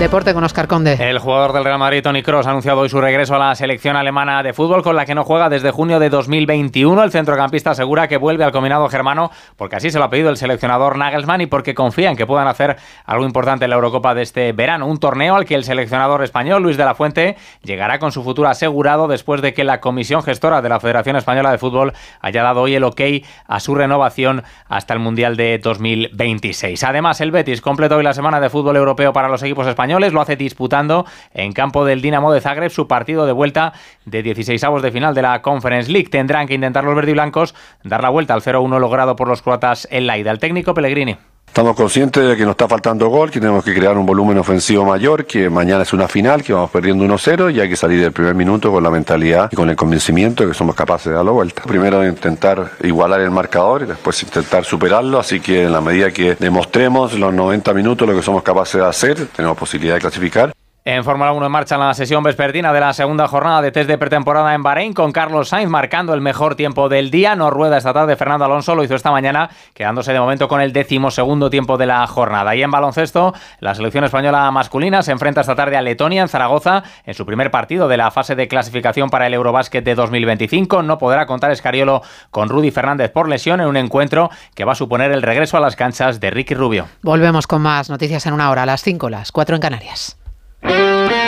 deporte con Oscar Conde. El jugador del Real Madrid, Tony Cross, ha anunciado hoy su regreso a la selección alemana de fútbol, con la que no juega desde junio de 2021. El centrocampista asegura que vuelve al combinado germano porque así se lo ha pedido el seleccionador Nagelsmann y porque confía en que puedan hacer algo importante en la Eurocopa de este verano. Un torneo al que el seleccionador español, Luis de la Fuente, llegará con su futuro asegurado después de que la comisión gestora de la Federación Española de Fútbol haya dado hoy el ok a su renovación hasta el Mundial de 2026. Además, el Betis completó hoy la semana de fútbol europeo para los equipos españoles, lo hace disputando en campo del Dinamo de Zagreb su partido de vuelta de 16 avos de final de la Conference League. Tendrán que intentar los verdiblancos dar la vuelta al 0-1 logrado por los croatas en la ida. El técnico Pellegrini. Estamos conscientes de que nos está faltando gol, que tenemos que crear un volumen ofensivo mayor, que mañana es una final, que vamos perdiendo 1-0 y hay que salir del primer minuto con la mentalidad y con el convencimiento de que somos capaces de dar la vuelta. Primero intentar igualar el marcador y después intentar superarlo, así que en la medida que demostremos los 90 minutos lo que somos capaces de hacer, tenemos posibilidad de clasificar. En Fórmula 1 en marcha la sesión vespertina de la segunda jornada de test de pretemporada en Bahrein con Carlos Sainz marcando el mejor tiempo del día. No rueda esta tarde Fernando Alonso, lo hizo esta mañana quedándose de momento con el decimosegundo tiempo de la jornada. Y en baloncesto, la selección española masculina se enfrenta esta tarde a Letonia en Zaragoza en su primer partido de la fase de clasificación para el Eurobásquet de 2025. No podrá contar Escariolo con Rudy Fernández por lesión en un encuentro que va a suponer el regreso a las canchas de Ricky Rubio. Volvemos con más noticias en una hora, a las 5, las 4 en Canarias. Thank you.